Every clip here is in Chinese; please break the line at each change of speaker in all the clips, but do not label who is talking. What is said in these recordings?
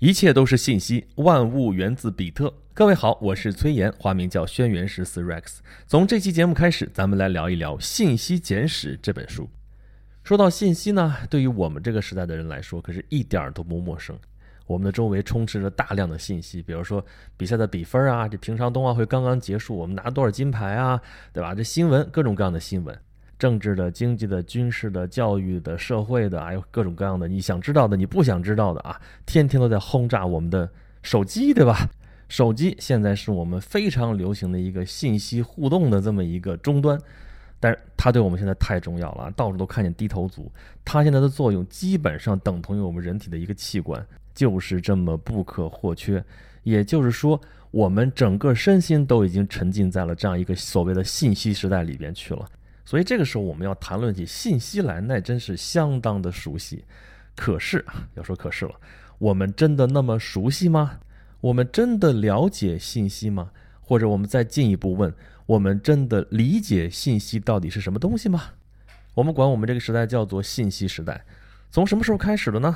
一切都是信息，万物源自比特。各位好，我是崔岩，花名叫轩辕十四 Rex。从这期节目开始，咱们来聊一聊《信息简史》这本书。说到信息呢，对于我们这个时代的人来说，可是一点儿都不陌生。我们的周围充斥着大量的信息，比如说比赛的比分啊，这平常冬奥会刚刚结束，我们拿多少金牌啊，对吧？这新闻，各种各样的新闻。政治的、经济的、军事的、教育的、社会的，还有各种各样的你想知道的、你不想知道的啊，天天都在轰炸我们的手机，对吧？手机现在是我们非常流行的一个信息互动的这么一个终端，但是它对我们现在太重要了，到处都看见低头族。它现在的作用基本上等同于我们人体的一个器官，就是这么不可或缺。也就是说，我们整个身心都已经沉浸在了这样一个所谓的信息时代里边去了。所以这个时候我们要谈论起信息来，那真是相当的熟悉。可是啊要说可是了，我们真的那么熟悉吗？我们真的了解信息吗？或者我们再进一步问，我们真的理解信息到底是什么东西吗？我们管我们这个时代叫做信息时代，从什么时候开始的呢？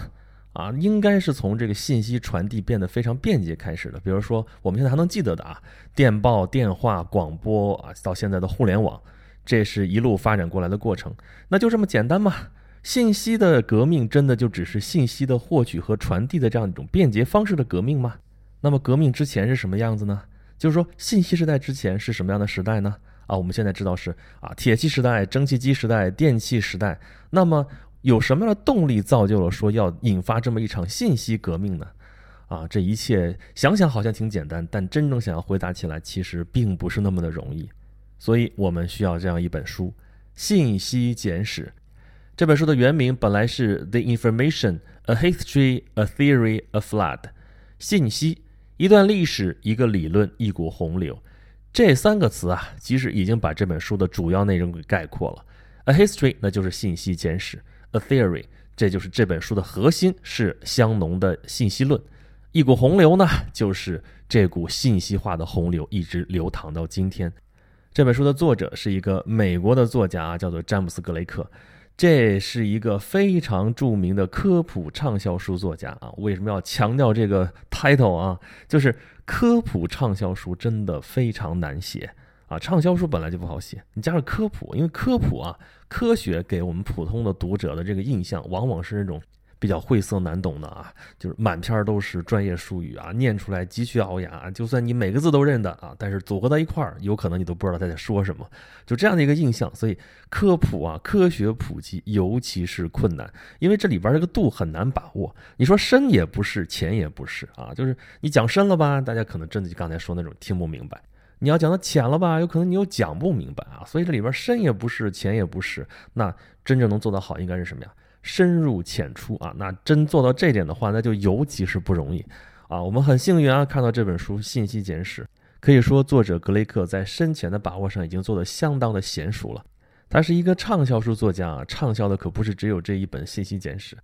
啊，应该是从这个信息传递变得非常便捷开始的。比如说我们现在还能记得的啊，电报、电话、广播啊，到现在的互联网。这是一路发展过来的过程，那就这么简单吗？信息的革命真的就只是信息的获取和传递的这样一种便捷方式的革命吗？那么革命之前是什么样子呢？就是说信息时代之前是什么样的时代呢？啊，我们现在知道是啊铁器时代、蒸汽机时代、电气时代。那么有什么样的动力造就了说要引发这么一场信息革命呢？啊，这一切想想好像挺简单，但真正想要回答起来，其实并不是那么的容易。所以我们需要这样一本书《信息简史》。这本书的原名本来是《The Information: A History, A Theory, A Flood》，信息一段历史，一个理论，一股洪流。这三个词啊，其实已经把这本书的主要内容给概括了。A history，那就是信息简史；A theory，这就是这本书的核心，是香农的信息论；一股洪流呢，就是这股信息化的洪流一直流淌到今天。这本书的作者是一个美国的作家，叫做詹姆斯·格雷克。这是一个非常著名的科普畅销书作家啊。为什么要强调这个 title 啊？就是科普畅销书真的非常难写啊。畅销书本来就不好写，你加上科普，因为科普啊，科学给我们普通的读者的这个印象，往往是那种。比较晦涩难懂的啊，就是满篇都是专业术语啊，念出来极其熬牙。就算你每个字都认得啊，但是组合到一块儿，有可能你都不知道他在说什么。就这样的一个印象，所以科普啊，科学普及尤其是困难，因为这里边这个度很难把握。你说深也不是，浅也不是啊，就是你讲深了吧，大家可能真的就刚才说那种听不明白；你要讲的浅了吧，有可能你又讲不明白啊。所以这里边深也不是，浅也不是。那真正能做得好，应该是什么呀？深入浅出啊，那真做到这点的话，那就尤其是不容易啊。我们很幸运啊，看到这本书《信息简史》，可以说作者格雷克在深浅的把握上已经做得相当的娴熟了。他是一个畅销书作家啊，畅销的可不是只有这一本《信息简史》，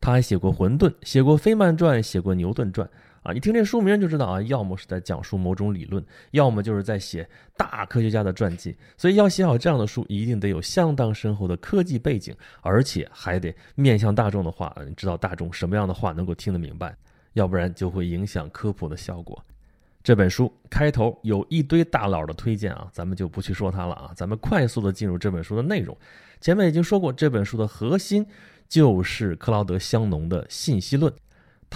他还写过《混沌》，写过《飞曼传》，写过《牛顿传》。啊，你听这书名就知道啊，要么是在讲述某种理论，要么就是在写大科学家的传记。所以要写好这样的书，一定得有相当深厚的科技背景，而且还得面向大众的话，你知道大众什么样的话能够听得明白，要不然就会影响科普的效果。这本书开头有一堆大佬的推荐啊，咱们就不去说它了啊，咱们快速的进入这本书的内容。前面已经说过，这本书的核心就是克劳德·香农的信息论。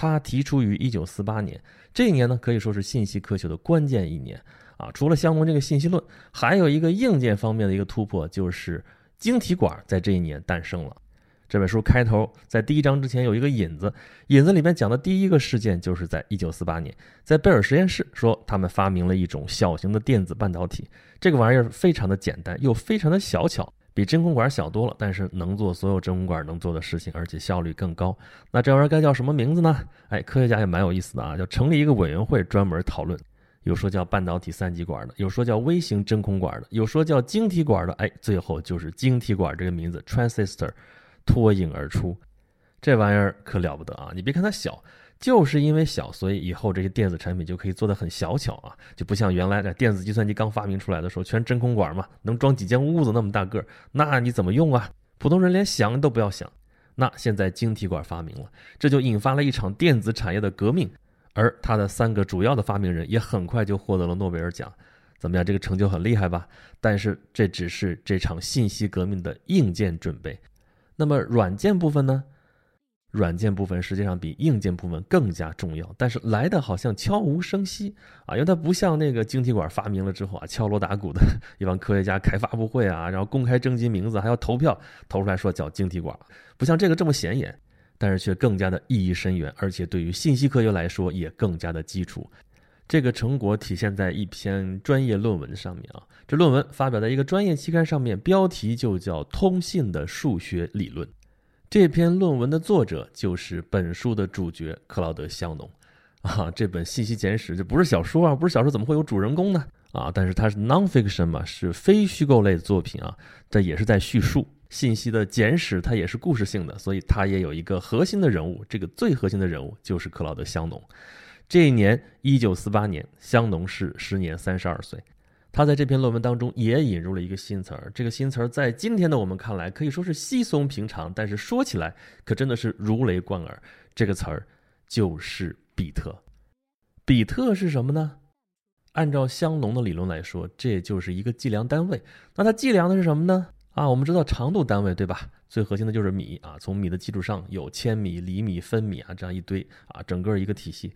他提出于一九四八年，这一年呢可以说是信息科学的关键一年啊。除了相同这个信息论，还有一个硬件方面的一个突破，就是晶体管在这一年诞生了。这本书开头在第一章之前有一个引子，引子里面讲的第一个事件就是在一九四八年，在贝尔实验室说他们发明了一种小型的电子半导体，这个玩意儿非常的简单又非常的小巧。比真空管小多了，但是能做所有真空管能做的事情，而且效率更高。那这玩意儿该叫什么名字呢？哎，科学家也蛮有意思的啊，叫成立一个委员会专门讨论。有说叫半导体三极管的，有说叫微型真空管的，有说叫晶体管的。哎，最后就是晶体管这个名字 transistor 脱颖而出。这玩意儿可了不得啊！你别看它小。就是因为小，所以以后这些电子产品就可以做得很小巧啊，就不像原来的电子计算机刚发明出来的时候，全真空管嘛，能装几间屋子那么大个儿，那你怎么用啊？普通人连想都不要想那现在晶体管发明了，这就引发了一场电子产业的革命，而他的三个主要的发明人也很快就获得了诺贝尔奖。怎么样？这个成就很厉害吧？但是这只是这场信息革命的硬件准备。那么软件部分呢？软件部分实际上比硬件部分更加重要，但是来的好像悄无声息啊，因为它不像那个晶体管发明了之后啊，敲锣打鼓的一帮科学家开发布会啊，然后公开征集名字，还要投票投出来说叫晶体管，不像这个这么显眼，但是却更加的意义深远，而且对于信息科学来说也更加的基础。这个成果体现在一篇专业论文上面啊，这论文发表在一个专业期刊上面，标题就叫《通信的数学理论》。这篇论文的作者就是本书的主角克劳德·香农，啊，这本《信息简史》这不是小说啊，不是小说怎么会有主人公呢？啊，但是它是 nonfiction 嘛，是非虚构类的作品啊，这也是在叙述信息的简史，它也是故事性的，所以它也有一个核心的人物，这个最核心的人物就是克劳德·香农。这一年，一九四八年，香农是时年三十二岁。他在这篇论文当中也引入了一个新词儿，这个新词儿在今天的我们看来可以说是稀松平常，但是说起来可真的是如雷贯耳。这个词儿就是比特。比特是什么呢？按照香农的理论来说，这就是一个计量单位。那它计量的是什么呢？啊，我们知道长度单位对吧？最核心的就是米啊，从米的基础上有千米、厘米、分米啊这样一堆啊，整个一个体系。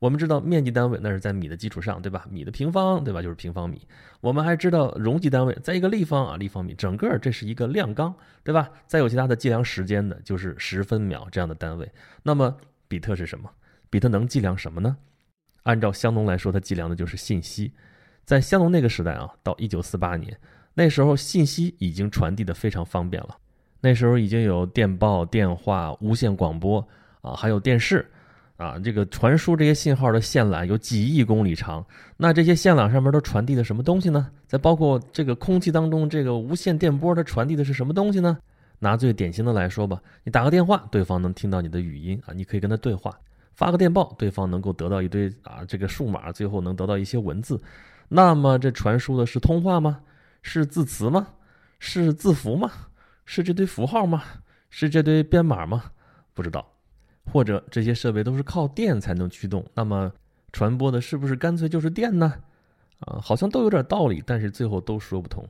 我们知道面积单位那是在米的基础上，对吧？米的平方，对吧？就是平方米。我们还知道容积单位在一个立方啊，立方米。整个这是一个量纲，对吧？再有其他的计量时间的，就是十分秒这样的单位。那么比特是什么？比特能计量什么呢？按照香农来说，它计量的就是信息。在香农那个时代啊，到一九四八年，那时候信息已经传递的非常方便了。那时候已经有电报、电话、无线广播啊，还有电视。啊，这个传输这些信号的线缆有几亿公里长，那这些线缆上面都传递的什么东西呢？再包括这个空气当中这个无线电波，它传递的是什么东西呢？拿最典型的来说吧，你打个电话，对方能听到你的语音啊，你可以跟他对话；发个电报，对方能够得到一堆啊这个数码，最后能得到一些文字。那么这传输的是通话吗？是字词吗？是字符吗？是这堆符号吗？是这堆编码吗？不知道。或者这些设备都是靠电才能驱动，那么传播的是不是干脆就是电呢？啊，好像都有点道理，但是最后都说不通。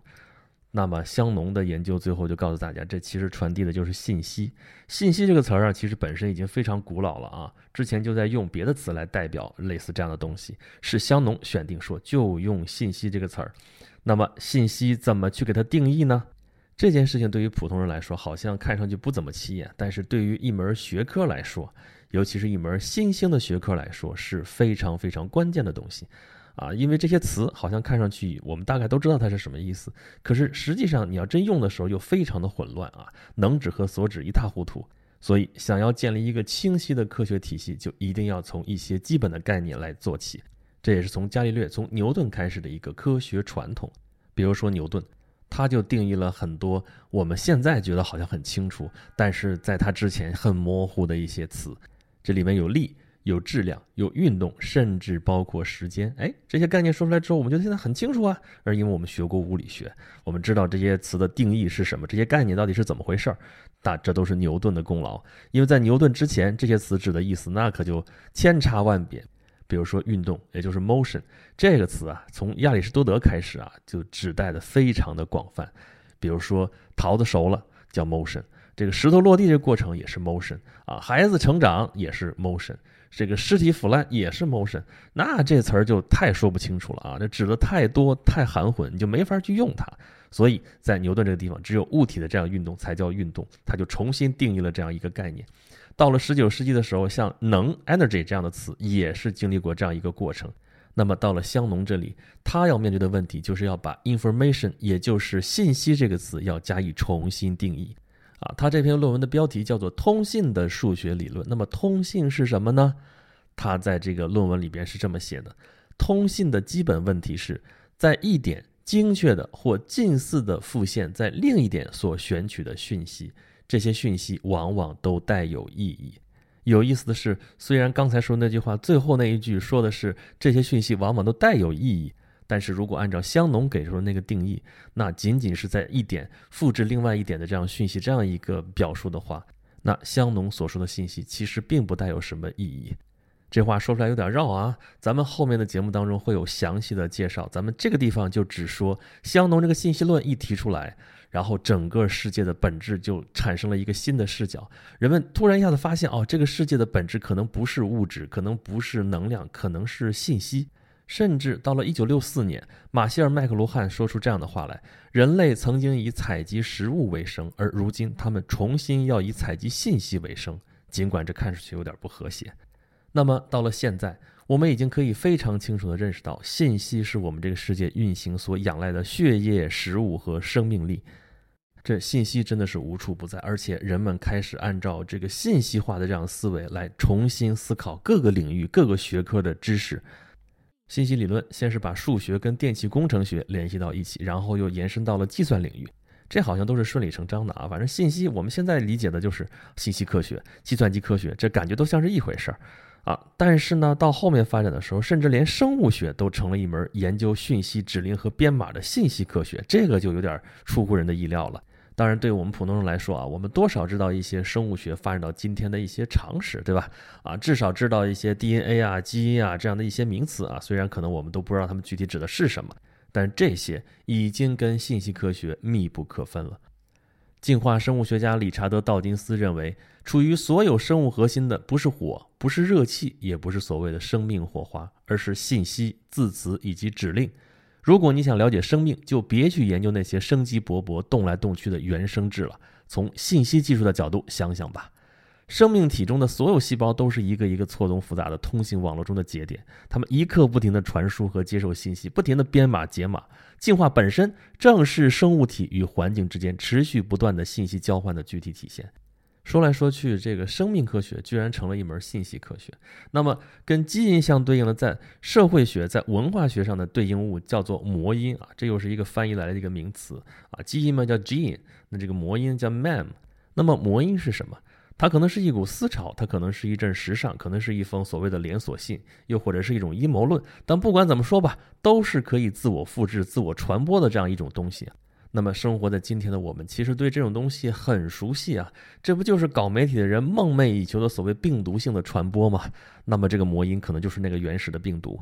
那么香农的研究最后就告诉大家，这其实传递的就是信息。信息这个词儿啊，其实本身已经非常古老了啊，之前就在用别的词来代表类似这样的东西，是香农选定说就用信息这个词儿。那么信息怎么去给它定义呢？这件事情对于普通人来说好像看上去不怎么起眼，但是对于一门学科来说，尤其是一门新兴的学科来说是非常非常关键的东西，啊，因为这些词好像看上去我们大概都知道它是什么意思，可是实际上你要真用的时候又非常的混乱啊，能指和所指一塌糊涂，所以想要建立一个清晰的科学体系，就一定要从一些基本的概念来做起，这也是从伽利略、从牛顿开始的一个科学传统，比如说牛顿。他就定义了很多我们现在觉得好像很清楚，但是在他之前很模糊的一些词。这里面有力、有质量、有运动，甚至包括时间。哎，这些概念说出来之后，我们觉得现在很清楚啊。而因为我们学过物理学，我们知道这些词的定义是什么，这些概念到底是怎么回事儿。那这都是牛顿的功劳，因为在牛顿之前，这些词指的意思那可就千差万别。比如说运动，也就是 motion 这个词啊，从亚里士多德开始啊，就指代的非常的广泛。比如说桃子熟了叫 motion，这个石头落地这过程也是 motion 啊，孩子成长也是 motion，这个尸体腐烂也是 motion。那这词儿就太说不清楚了啊，这指的太多太含混，你就没法去用它。所以在牛顿这个地方，只有物体的这样运动才叫运动，他就重新定义了这样一个概念。到了十九世纪的时候，像能 （energy） 这样的词也是经历过这样一个过程。那么到了香农这里，他要面对的问题就是要把 information，也就是信息这个词要加以重新定义。啊，他这篇论文的标题叫做《通信的数学理论》。那么通信是什么呢？他在这个论文里边是这么写的：通信的基本问题是在一点精确的或近似的复现在另一点所选取的讯息。这些讯息往往都带有意义。有意思的是，虽然刚才说那句话最后那一句说的是这些讯息往往都带有意义，但是如果按照香农给出的那个定义，那仅仅是在一点复制另外一点的这样讯息这样一个表述的话，那香农所说的信息其实并不带有什么意义。这话说出来有点绕啊，咱们后面的节目当中会有详细的介绍。咱们这个地方就只说香农这个信息论一提出来，然后整个世界的本质就产生了一个新的视角。人们突然一下子发现，哦，这个世界的本质可能不是物质，可能不是能量，可能是信息。甚至到了一九六四年，马歇尔·麦克卢汉说出这样的话来：人类曾经以采集食物为生，而如今他们重新要以采集信息为生，尽管这看上去有点不和谐。那么到了现在，我们已经可以非常清楚地认识到，信息是我们这个世界运行所仰赖的血液、食物和生命力。这信息真的是无处不在，而且人们开始按照这个信息化的这样思维来重新思考各个领域、各个学科的知识。信息理论先是把数学跟电气工程学联系到一起，然后又延伸到了计算领域。这好像都是顺理成章的啊，反正信息我们现在理解的就是信息科学、计算机科学，这感觉都像是一回事儿。啊，但是呢，到后面发展的时候，甚至连生物学都成了一门研究讯息指令和编码的信息科学，这个就有点出乎人的意料了。当然，对我们普通人来说啊，我们多少知道一些生物学发展到今天的一些常识，对吧？啊，至少知道一些 DNA 啊、基因啊这样的一些名词啊，虽然可能我们都不知道它们具体指的是什么，但这些已经跟信息科学密不可分了。进化生物学家理查德·道金斯认为，处于所有生物核心的不是火，不是热气，也不是所谓的生命火花，而是信息、字词以及指令。如果你想了解生命，就别去研究那些生机勃勃、动来动去的原生质了。从信息技术的角度想想吧，生命体中的所有细胞都是一个一个错综复杂的通信网络中的节点，它们一刻不停地传输和接受信息，不停地编码解码。进化本身正是生物体与环境之间持续不断的信息交换的具体体现。说来说去，这个生命科学居然成了一门信息科学。那么，跟基因相对应的，在社会学、在文化学上的对应物叫做魔音啊，这又是一个翻译来的一个名词啊。基因嘛叫 gene，那这个魔音叫 mem。那么魔音是什么？它可能是一股思潮，它可能是一阵时尚，可能是一封所谓的连锁信，又或者是一种阴谋论。但不管怎么说吧，都是可以自我复制、自我传播的这样一种东西。那么生活在今天的我们，其实对这种东西很熟悉啊，这不就是搞媒体的人梦寐以求的所谓病毒性的传播吗？那么这个魔音可能就是那个原始的病毒。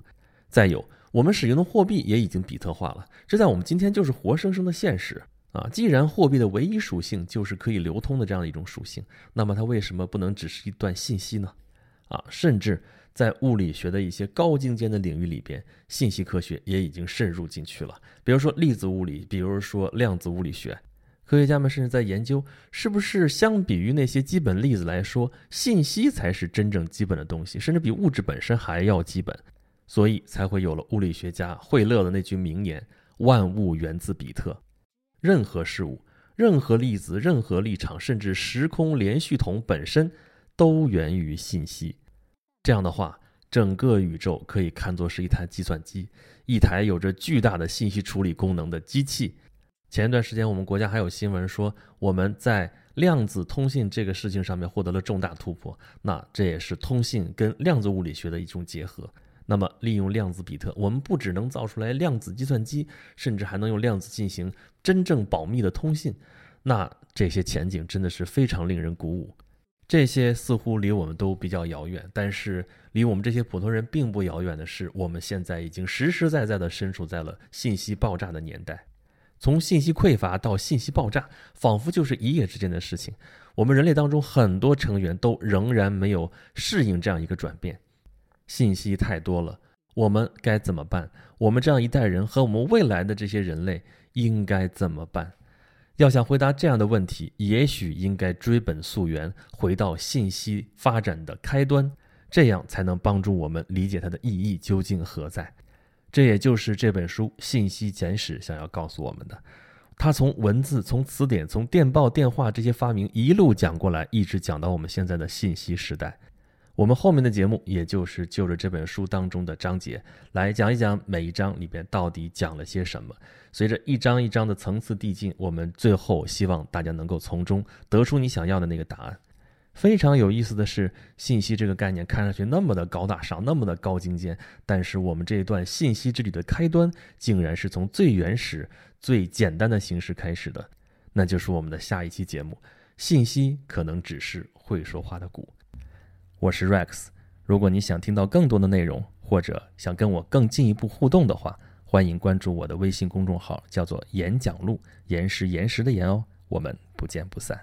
再有，我们使用的货币也已经比特化了，这在我们今天就是活生生的现实。啊，既然货币的唯一属性就是可以流通的这样的一种属性，那么它为什么不能只是一段信息呢？啊，甚至在物理学的一些高精尖的领域里边，信息科学也已经渗入进去了。比如说粒子物理，比如说量子物理学，科学家们甚至在研究，是不是相比于那些基本粒子来说，信息才是真正基本的东西，甚至比物质本身还要基本。所以才会有了物理学家惠勒的那句名言：“万物源自比特。”任何事物、任何粒子、任何立场，甚至时空连续统本身，都源于信息。这样的话，整个宇宙可以看作是一台计算机，一台有着巨大的信息处理功能的机器。前一段时间，我们国家还有新闻说，我们在量子通信这个事情上面获得了重大突破。那这也是通信跟量子物理学的一种结合。那么，利用量子比特，我们不只能造出来量子计算机，甚至还能用量子进行真正保密的通信。那这些前景真的是非常令人鼓舞。这些似乎离我们都比较遥远，但是离我们这些普通人并不遥远的是，我们现在已经实实在在地身处在了信息爆炸的年代。从信息匮乏到信息爆炸，仿佛就是一夜之间的事情。我们人类当中很多成员都仍然没有适应这样一个转变。信息太多了，我们该怎么办？我们这样一代人和我们未来的这些人类应该怎么办？要想回答这样的问题，也许应该追本溯源，回到信息发展的开端，这样才能帮助我们理解它的意义究竟何在。这也就是这本书《信息简史》想要告诉我们的。它从文字、从词典、从电报、电话这些发明一路讲过来，一直讲到我们现在的信息时代。我们后面的节目，也就是就着这本书当中的章节来讲一讲每一章里边到底讲了些什么。随着一章一章的层次递进，我们最后希望大家能够从中得出你想要的那个答案。非常有意思的是，信息这个概念看上去那么的高大上，那么的高精尖，但是我们这一段信息之旅的开端，竟然是从最原始、最简单的形式开始的，那就是我们的下一期节目。信息可能只是会说话的鼓。我是 Rex，如果你想听到更多的内容，或者想跟我更进一步互动的话，欢迎关注我的微信公众号，叫做“演讲录”，岩石岩石的岩哦。我们不见不散。